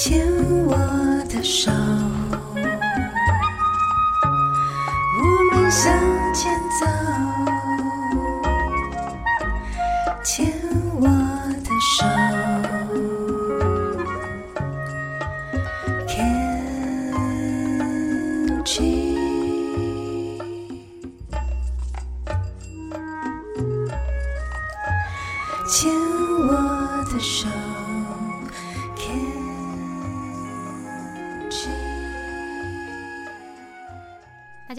牵我的手，我们向前走。牵我的手，Can't 牵我的手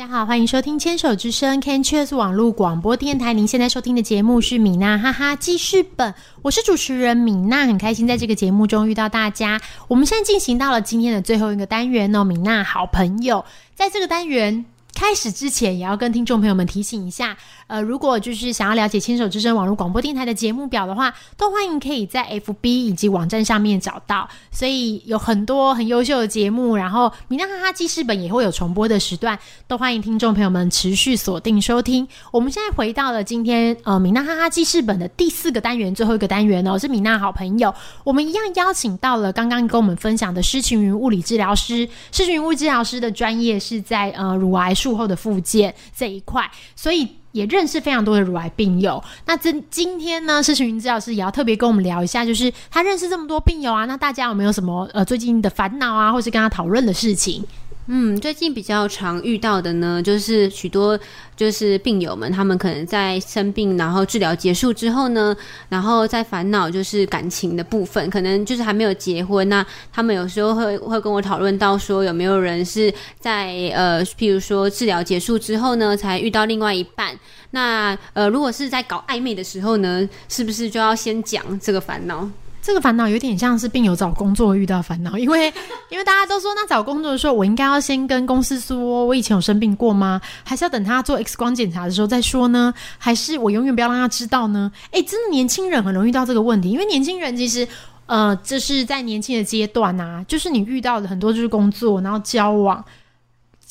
好，欢迎收听《牵手之声》Can Choose 网络广播电台。您现在收听的节目是米娜哈哈记事本，我是主持人米娜，很开心在这个节目中遇到大家。我们现在进行到了今天的最后一个单元哦，米娜好朋友，在这个单元。开始之前，也要跟听众朋友们提醒一下，呃，如果就是想要了解牵手之声网络广播电台的节目表的话，都欢迎可以在 FB 以及网站上面找到。所以有很多很优秀的节目，然后米娜哈哈记事本也会有重播的时段，都欢迎听众朋友们持续锁定收听。我们现在回到了今天呃米娜哈哈记事本的第四个单元，最后一个单元哦，是米娜好朋友。我们一样邀请到了刚刚跟我们分享的施晴云物理治疗师，施晴云物理治疗师的专业是在呃乳癌术后的复健这一块，所以。也认识非常多的乳癌病友。那今今天呢，施晴云治疗师也要特别跟我们聊一下，就是他认识这么多病友啊，那大家有没有什么呃最近的烦恼啊，或是跟他讨论的事情？嗯，最近比较常遇到的呢，就是许多就是病友们，他们可能在生病，然后治疗结束之后呢，然后在烦恼就是感情的部分，可能就是还没有结婚，那他们有时候会会跟我讨论到说，有没有人是在呃，譬如说治疗结束之后呢，才遇到另外一半。那呃，如果是在搞暧昧的时候呢，是不是就要先讲这个烦恼？这个烦恼有点像是病友找工作遇到烦恼，因为 因为大家都说，那找工作的时候，我应该要先跟公司说我以前有生病过吗？还是要等他做 X 光检查的时候再说呢？还是我永远不要让他知道呢？诶，真的年轻人很容易遇到这个问题，因为年轻人其实呃，这是在年轻的阶段啊，就是你遇到的很多就是工作，然后交往，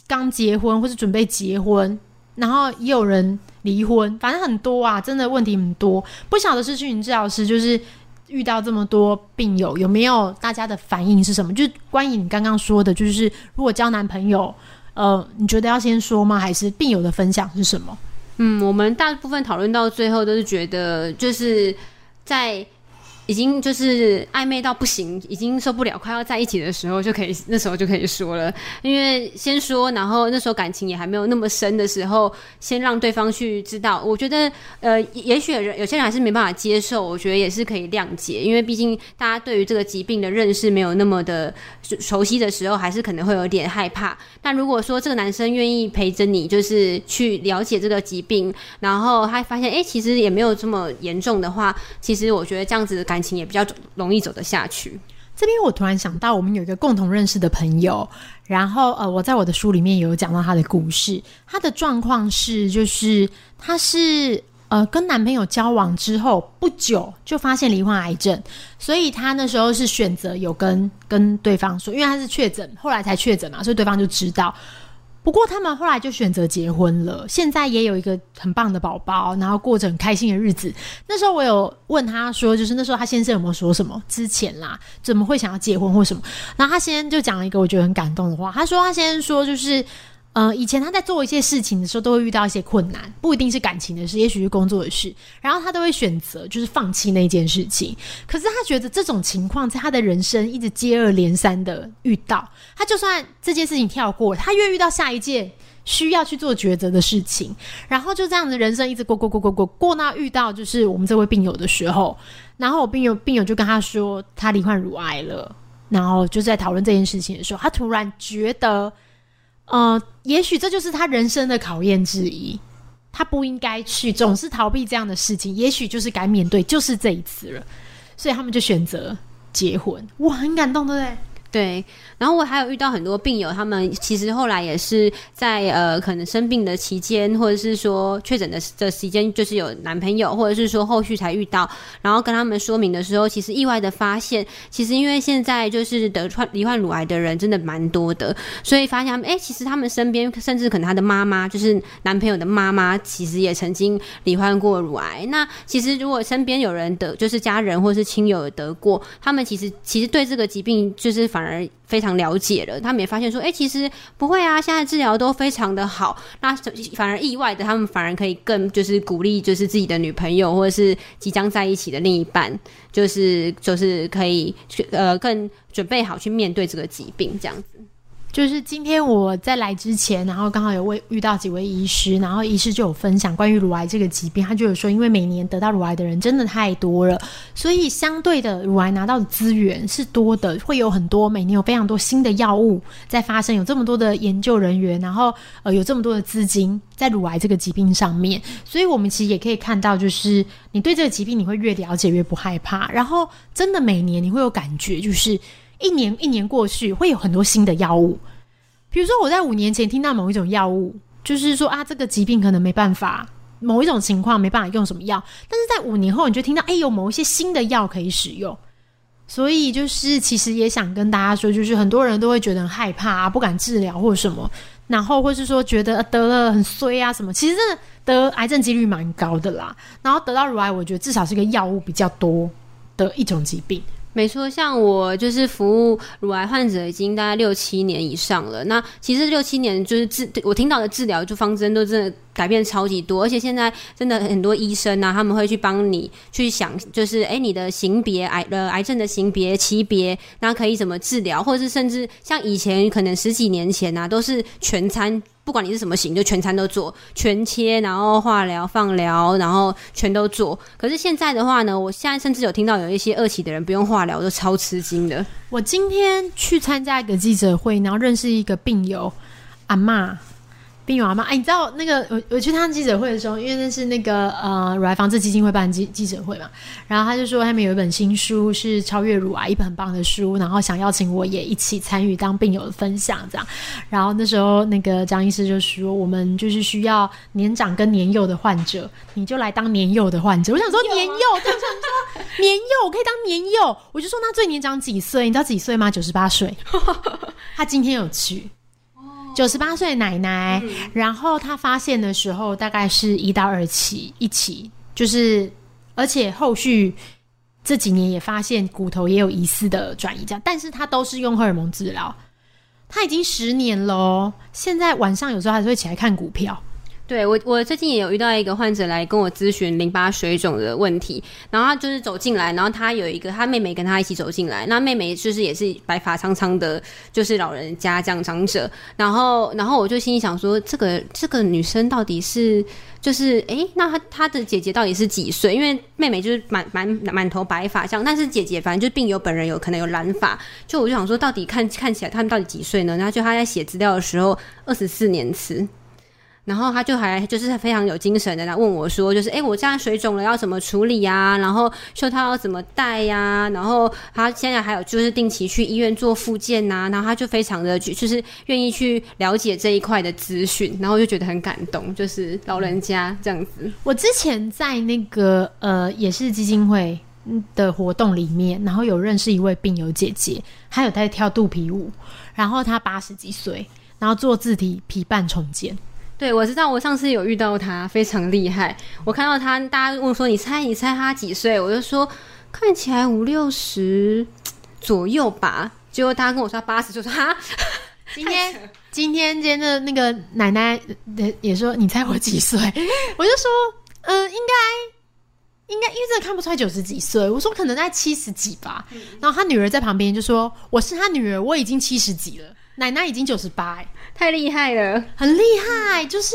刚结婚或是准备结婚，然后也有人离婚，反正很多啊，真的问题很多。不晓得是去云治疗师就是。遇到这么多病友，有没有大家的反应是什么？就是关于你刚刚说的，就是如果交男朋友，呃，你觉得要先说吗？还是病友的分享是什么？嗯，我们大部分讨论到最后都是觉得，就是在。已经就是暧昧到不行，已经受不了，快要在一起的时候就可以，那时候就可以说了。因为先说，然后那时候感情也还没有那么深的时候，先让对方去知道。我觉得，呃，也许有些人还是没办法接受，我觉得也是可以谅解。因为毕竟大家对于这个疾病的认识没有那么的熟悉的时候，还是可能会有点害怕。但如果说这个男生愿意陪着你，就是去了解这个疾病，然后他发现，哎，其实也没有这么严重的话，其实我觉得这样子的感。感情也比较容易走得下去。这边我突然想到，我们有一个共同认识的朋友，然后呃，我在我的书里面有讲到他的故事。他的状况是，就是他是呃跟男朋友交往之后不久就发现罹患癌症，所以他那时候是选择有跟跟对方说，因为他是确诊，后来才确诊嘛，所以对方就知道。不过他们后来就选择结婚了，现在也有一个很棒的宝宝，然后过着很开心的日子。那时候我有问他说，就是那时候他先生有没有说什么？之前啦，怎么会想要结婚或什么？然后他先生就讲了一个我觉得很感动的话，他说他先生说就是。呃，以前他在做一些事情的时候，都会遇到一些困难，不一定是感情的事，也许是工作的事，然后他都会选择就是放弃那件事情。可是他觉得这种情况在他的人生一直接二连三的遇到，他就算这件事情跳过，他越遇到下一件需要去做抉择的事情，然后就这样子人生一直过过过过过过到遇到就是我们这位病友的时候，然后我病友病友就跟他说他罹患乳癌了，然后就在讨论这件事情的时候，他突然觉得。呃，也许这就是他人生的考验之一，他不应该去总是逃避这样的事情，也许就是该面对，就是这一次了，所以他们就选择结婚。哇，很感动，对不对？对，然后我还有遇到很多病友，他们其实后来也是在呃，可能生病的期间，或者是说确诊的的时间，就是有男朋友，或者是说后续才遇到，然后跟他们说明的时候，其实意外的发现，其实因为现在就是得患罹患乳癌的人真的蛮多的，所以发现他们哎，其实他们身边甚至可能他的妈妈，就是男朋友的妈妈，其实也曾经罹患过乳癌。那其实如果身边有人得，就是家人或是亲友得过，他们其实其实对这个疾病就是反。反而非常了解了，他们也发现说，哎、其实不会啊，现在治疗都非常的好，那反而意外的，他们反而可以更就是鼓励，就是自己的女朋友或者是即将在一起的另一半，就是就是可以呃更准备好去面对这个疾病，这样子。就是今天我在来之前，然后刚好有位遇到几位医师，然后医师就有分享关于乳癌这个疾病，他就有说，因为每年得到乳癌的人真的太多了，所以相对的乳癌拿到的资源是多的，会有很多每年有非常多新的药物在发生，有这么多的研究人员，然后呃有这么多的资金在乳癌这个疾病上面，所以我们其实也可以看到，就是你对这个疾病你会越了解越不害怕，然后真的每年你会有感觉，就是。一年一年过去，会有很多新的药物。比如说，我在五年前听到某一种药物，就是说啊，这个疾病可能没办法，某一种情况没办法用什么药，但是在五年后，你就听到，哎、有某一些新的药可以使用。所以就是，其实也想跟大家说，就是很多人都会觉得很害怕啊，不敢治疗或者什么，然后或是说觉得、得了很衰啊什么。其实真的得癌症几率蛮高的啦。然后得到乳癌，我觉得至少是个药物比较多的一种疾病。没错，像我就是服务乳癌患者已经大概六七年以上了。那其实六七年就是治，我听到的治疗就方针都真的改变超级多，而且现在真的很多医生啊，他们会去帮你去想，就是诶你的型别癌呃癌症的型别级别，那可以怎么治疗，或者是甚至像以前可能十几年前啊，都是全餐。不管你是什么型，就全餐都做，全切，然后化疗、放疗，然后全都做。可是现在的话呢，我现在甚至有听到有一些二期的人不用化疗，都超吃惊的。我今天去参加一个记者会，然后认识一个病友阿嬷，病友阿嬷。哎，你知道那个我我去他记者会的时候，因为那是那个呃乳癌防治基金会办记记者会嘛，然后他就说他们有一本新书是超越乳癌，一本很棒的书，然后想邀请我也一起参与当病友的分享这样。然后那时候那个张医师就说，我们就是需要年长跟年幼的患者，你就来当年幼的患者。我想说年幼，就想说年幼，我可以当年幼。我就说那最年长几岁？你知道几岁吗？九十八岁。他今天有去。九十八岁奶奶，然后她发现的时候大概是一到二期，一期就是，而且后续这几年也发现骨头也有疑似的转移，这样，但是她都是用荷尔蒙治疗，她已经十年了哦，现在晚上有时候还是会起来看股票。对我，我最近也有遇到一个患者来跟我咨询淋巴水肿的问题，然后他就是走进来，然后他有一个他妹妹跟他一起走进来，那妹妹就是也是白发苍苍的，就是老人家这样长者，然后然后我就心里想说，这个这个女生到底是就是诶，那她她的姐姐到底是几岁？因为妹妹就是满满满头白发像，但是姐姐反正就病友本人有可能有染发，就我就想说，到底看看起来他们到底几岁呢？然后就他在写资料的时候，二十四年次。然后他就还就是非常有精神的来问我说，就是哎，我这样水肿了要怎么处理呀？然后袖套要怎么戴呀？然后他现在还有就是定期去医院做复健呐、然后他就非常的就是愿意去了解这一块的资讯，然后就觉得很感动，就是老人家这样子。我之前在那个呃也是基金会的活动里面，然后有认识一位病友姐姐，她有在跳肚皮舞，然后她八十几岁，然后做自体皮瓣重建。对，我知道，我上次有遇到他，非常厉害。我看到他，大家问说：“你猜，你猜他几岁？”我就说看起来五六十左右吧。结果大家跟我说八十，就说哈。今天今天今天的那个奶奶呃也说你猜我几岁？我就说嗯、呃应该应该因为真的看不出来九十几岁，我说可能在七十几吧。然后他女儿在旁边就说我是他女儿，我已经七十几了，奶奶已经九十八，哎，太厉害了！很厉害，就是。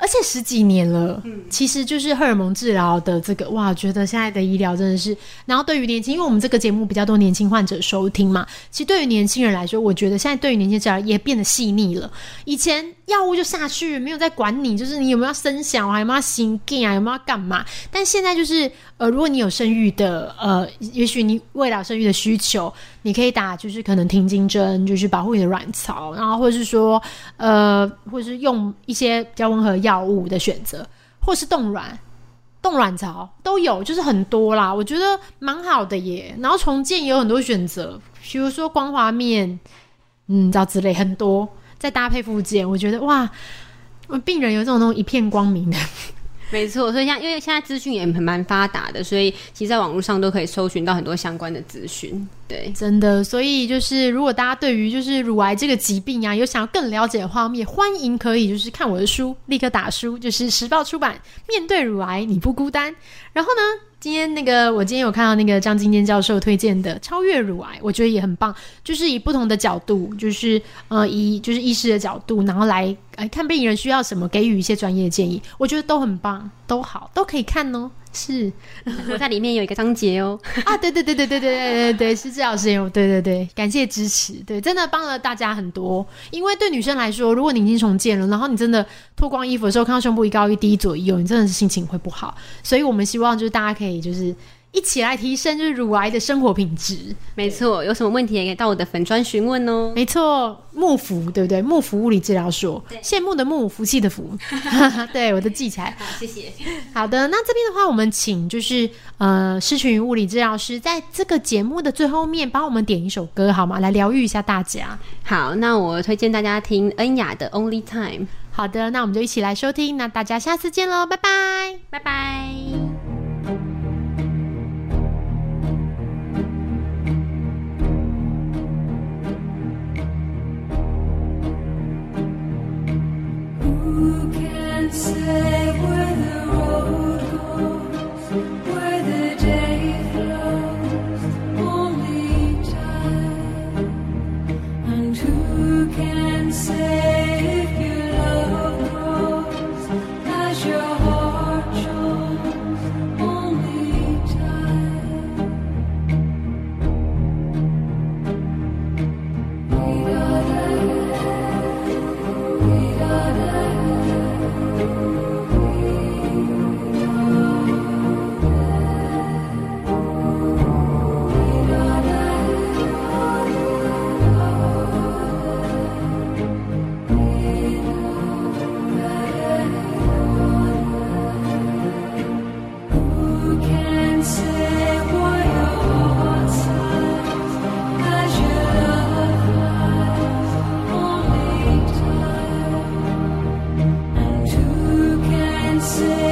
而且十几年了，其实就是荷尔蒙治疗的这个哇，觉得现在的医疗真的是，然后对于年轻，因为我们这个节目比较多年轻患者收听嘛，其实对于年轻人来说，我觉得现在对于年轻治疗也变得细腻了。以前药物就下去，没有在管你，就是你有没有要生小孩，有没有要心病啊，有没有要干嘛？但现在就是，呃，如果你有生育的，呃，也许你未来生育的需求，你可以打就是可能停经针，就是保护你的卵巢，然后或者是说，呃，或者是用一些比较温和药物的选择，或是冻卵。冻卵巢都有，就是很多啦，我觉得蛮好的耶。然后重建也有很多选择，比如说光滑面，嗯，这之类很多，再搭配附件，我觉得哇，病人有这种那种一片光明的 没错，所以像因为现在资讯也蛮发达的，所以其实在网络上都可以搜寻到很多相关的资讯。对，真的，所以就是如果大家对于就是乳癌这个疾病啊，有想要更了解的话，我们也欢迎可以就是看我的书，立刻打书，就是时报出版《面对乳癌你不孤单》。然后呢，今天那个我今天有看到那个张金坚教授推荐的《超越乳癌》，我觉得也很棒，就是以不同的角度，就是呃以就是医师的角度，然后来来看病人需要什么，给予一些专业的建议，我觉得都很棒，都好，都可以看哦。是 我在里面有一个章节哦。啊，对对对对对对对对对，是这老师有，对对对，感谢支持，对，真的帮了大家很多。因为对女生来说，如果你已经重建了，然后你真的脱光衣服的时候看到胸部一高一低左右，你真的是心情会不好。所以我们希望就是大家可以就是一起来提升就是乳癌的生活品质。没错，有什么问题也可以到我的粉砖询问哦。没错，幕福对不对？幕福物理治疗所，羡慕的慕，福气的福，对我都记起来。好，谢谢。好的，那这边的话，我们请就是呃，施群物理治疗师在这个节目的最后面帮我们点一首歌好吗？来疗愈一下大家。好，那我推荐大家听恩雅的《Only Time》。好的，那我们就一起来收听。那大家下次见喽，拜拜。拜拜。see